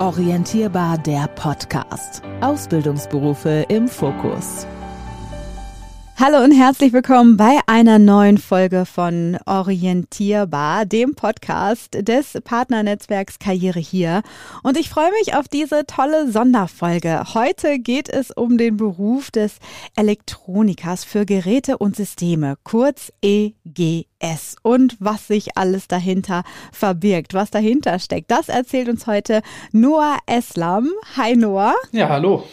Orientierbar der Podcast. Ausbildungsberufe im Fokus. Hallo und herzlich willkommen bei einer neuen Folge von Orientierbar, dem Podcast des Partnernetzwerks Karriere hier. Und ich freue mich auf diese tolle Sonderfolge. Heute geht es um den Beruf des Elektronikers für Geräte und Systeme, kurz EGS. Und was sich alles dahinter verbirgt, was dahinter steckt, das erzählt uns heute Noah Eslam. Hi Noah. Ja, hallo.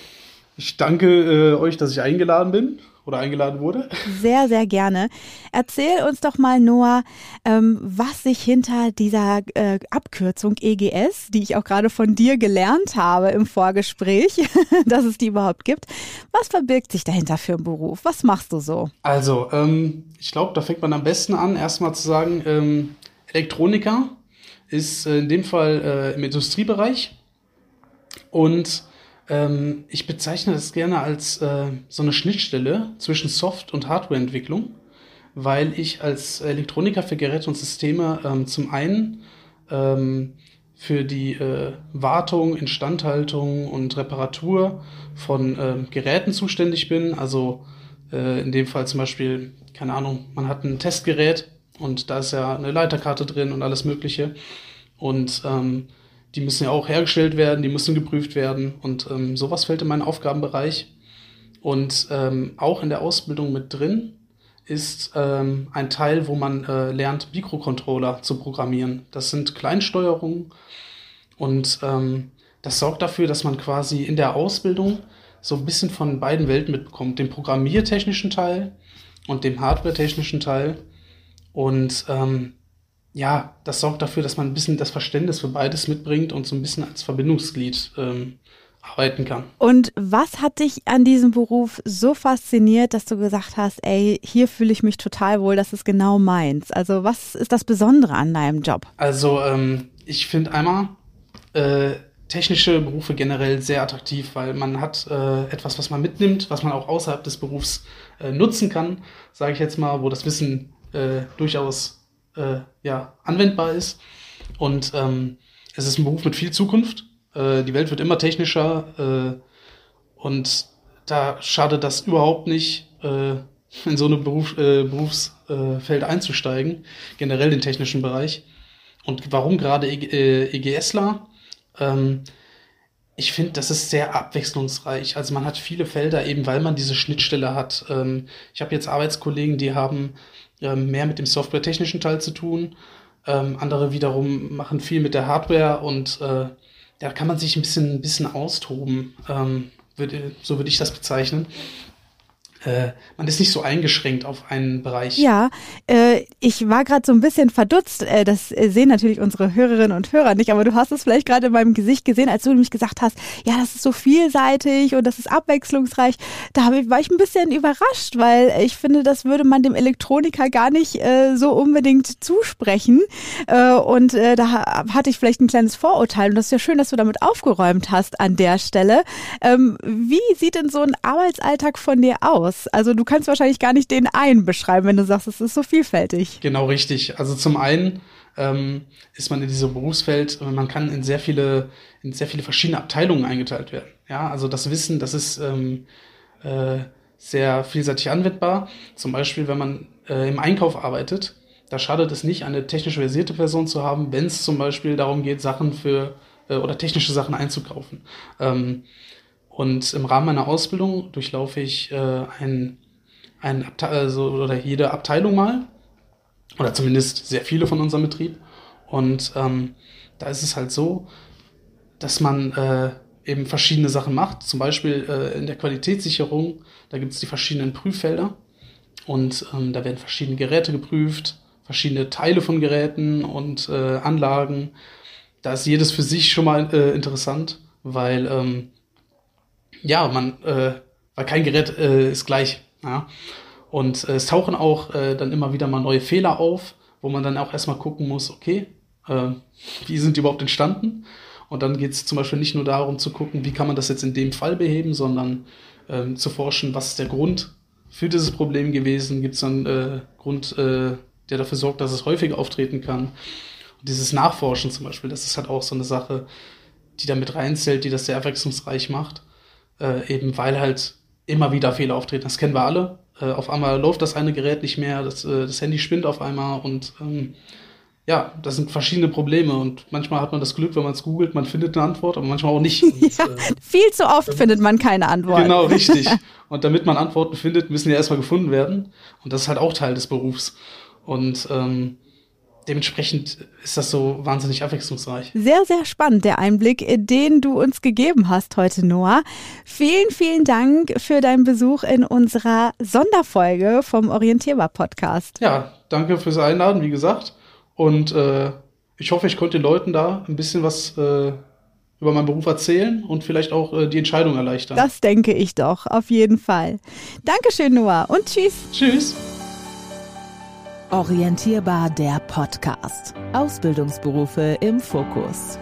Ich danke äh, euch, dass ich eingeladen bin oder eingeladen wurde. Sehr, sehr gerne. Erzähl uns doch mal, Noah, ähm, was sich hinter dieser äh, Abkürzung EGS, die ich auch gerade von dir gelernt habe im Vorgespräch, dass es die überhaupt gibt, was verbirgt sich dahinter für einen Beruf? Was machst du so? Also, ähm, ich glaube, da fängt man am besten an, erstmal zu sagen, ähm, Elektroniker ist äh, in dem Fall äh, im Industriebereich und ähm, ich bezeichne das gerne als äh, so eine Schnittstelle zwischen Soft- und Hardwareentwicklung, weil ich als Elektroniker für Geräte und Systeme ähm, zum einen ähm, für die äh, Wartung, Instandhaltung und Reparatur von äh, Geräten zuständig bin. Also äh, in dem Fall zum Beispiel, keine Ahnung, man hat ein Testgerät und da ist ja eine Leiterkarte drin und alles Mögliche. Und ähm, die müssen ja auch hergestellt werden, die müssen geprüft werden und ähm, sowas fällt in meinen Aufgabenbereich. Und ähm, auch in der Ausbildung mit drin ist ähm, ein Teil, wo man äh, lernt, Mikrocontroller zu programmieren. Das sind Kleinsteuerungen und ähm, das sorgt dafür, dass man quasi in der Ausbildung so ein bisschen von beiden Welten mitbekommt. Den programmiertechnischen Teil und dem hardwaretechnischen Teil. Und ähm, ja, das sorgt dafür, dass man ein bisschen das Verständnis für beides mitbringt und so ein bisschen als Verbindungsglied ähm, arbeiten kann. Und was hat dich an diesem Beruf so fasziniert, dass du gesagt hast, ey, hier fühle ich mich total wohl, das ist genau meins? Also was ist das Besondere an deinem Job? Also ähm, ich finde einmal äh, technische Berufe generell sehr attraktiv, weil man hat äh, etwas, was man mitnimmt, was man auch außerhalb des Berufs äh, nutzen kann, sage ich jetzt mal, wo das Wissen äh, durchaus äh, ja, anwendbar ist. Und ähm, es ist ein Beruf mit viel Zukunft. Äh, die Welt wird immer technischer äh, und da schadet das überhaupt nicht, äh, in so ein Beruf, äh, Berufsfeld einzusteigen, generell den technischen Bereich. Und warum gerade e EGSler? Ähm, ich finde, das ist sehr abwechslungsreich. Also man hat viele Felder, eben weil man diese Schnittstelle hat. Ähm, ich habe jetzt Arbeitskollegen, die haben mehr mit dem softwaretechnischen Teil zu tun. Ähm, andere wiederum machen viel mit der Hardware und äh, da kann man sich ein bisschen, ein bisschen austoben. Ähm, würde, so würde ich das bezeichnen äh, man ist nicht so eingeschränkt auf einen Bereich. Ja, äh, ich war gerade so ein bisschen verdutzt. Äh, das sehen natürlich unsere Hörerinnen und Hörer nicht, aber du hast es vielleicht gerade in meinem Gesicht gesehen, als du nämlich gesagt hast, ja, das ist so vielseitig und das ist abwechslungsreich. Da war ich ein bisschen überrascht, weil ich finde, das würde man dem Elektroniker gar nicht äh, so unbedingt zusprechen. Äh, und äh, da hatte ich vielleicht ein kleines Vorurteil und das ist ja schön, dass du damit aufgeräumt hast an der Stelle. Ähm, wie sieht denn so ein Arbeitsalltag von dir aus? Aus? Also du kannst wahrscheinlich gar nicht den einen beschreiben, wenn du sagst, es ist so vielfältig. Genau richtig. Also zum einen ähm, ist man in diesem Berufsfeld, man kann in sehr viele, in sehr viele verschiedene Abteilungen eingeteilt werden. Ja, also das Wissen, das ist ähm, äh, sehr vielseitig anwendbar. Zum Beispiel, wenn man äh, im Einkauf arbeitet, da schadet es nicht, eine technisch versierte Person zu haben, wenn es zum Beispiel darum geht, Sachen für äh, oder technische Sachen einzukaufen. Ähm, und im Rahmen meiner Ausbildung durchlaufe ich äh, ein, ein also, oder jede Abteilung mal. Oder zumindest sehr viele von unserem Betrieb. Und ähm, da ist es halt so, dass man äh, eben verschiedene Sachen macht. Zum Beispiel äh, in der Qualitätssicherung, da gibt es die verschiedenen Prüffelder. Und ähm, da werden verschiedene Geräte geprüft, verschiedene Teile von Geräten und äh, Anlagen. Da ist jedes für sich schon mal äh, interessant, weil ähm, ja, man, äh, weil kein Gerät äh, ist gleich. Ja. Und äh, es tauchen auch äh, dann immer wieder mal neue Fehler auf, wo man dann auch erstmal gucken muss, okay, äh, wie sind die überhaupt entstanden? Und dann geht es zum Beispiel nicht nur darum zu gucken, wie kann man das jetzt in dem Fall beheben, sondern ähm, zu forschen, was ist der Grund für dieses Problem gewesen? Gibt es einen äh, Grund, äh, der dafür sorgt, dass es häufig auftreten kann? Und dieses Nachforschen zum Beispiel, das ist halt auch so eine Sache, die da mit reinzählt, die das sehr abwechslungsreich macht. Äh, eben weil halt immer wieder Fehler auftreten. Das kennen wir alle. Äh, auf einmal läuft das eine Gerät nicht mehr, das, äh, das Handy spinnt auf einmal und ähm, ja, das sind verschiedene Probleme und manchmal hat man das Glück, wenn man es googelt, man findet eine Antwort, aber manchmal auch nicht. Und, ja, äh, viel zu oft findet man keine Antwort. Genau, richtig. Und damit man Antworten findet, müssen die erstmal gefunden werden. Und das ist halt auch Teil des Berufs. Und ähm, dementsprechend ist das so wahnsinnig abwechslungsreich. Sehr, sehr spannend, der Einblick, den du uns gegeben hast heute, Noah. Vielen, vielen Dank für deinen Besuch in unserer Sonderfolge vom Orientierbar Podcast. Ja, danke fürs Einladen, wie gesagt. Und äh, ich hoffe, ich konnte den Leuten da ein bisschen was äh, über meinen Beruf erzählen und vielleicht auch äh, die Entscheidung erleichtern. Das denke ich doch, auf jeden Fall. Dankeschön, Noah, und tschüss. Tschüss. Orientierbar der Podcast. Ausbildungsberufe im Fokus.